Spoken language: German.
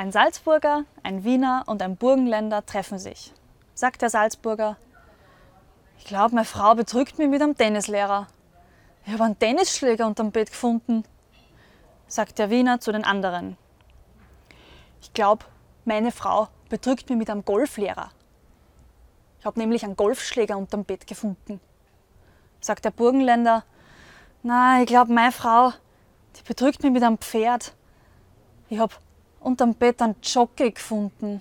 Ein Salzburger, ein Wiener und ein Burgenländer treffen sich. Sagt der Salzburger, ich glaube, meine Frau betrügt mich mit einem Tennislehrer. Ich habe einen Tennisschläger unterm Bett gefunden. Sagt der Wiener zu den anderen. Ich glaube, meine Frau betrügt mich mit einem Golflehrer. Ich habe nämlich einen Golfschläger unterm Bett gefunden. Sagt der Burgenländer, na, ich glaube, meine Frau, die betrügt mich mit einem Pferd. Ich habe unterm Bett einen Jockey gefunden.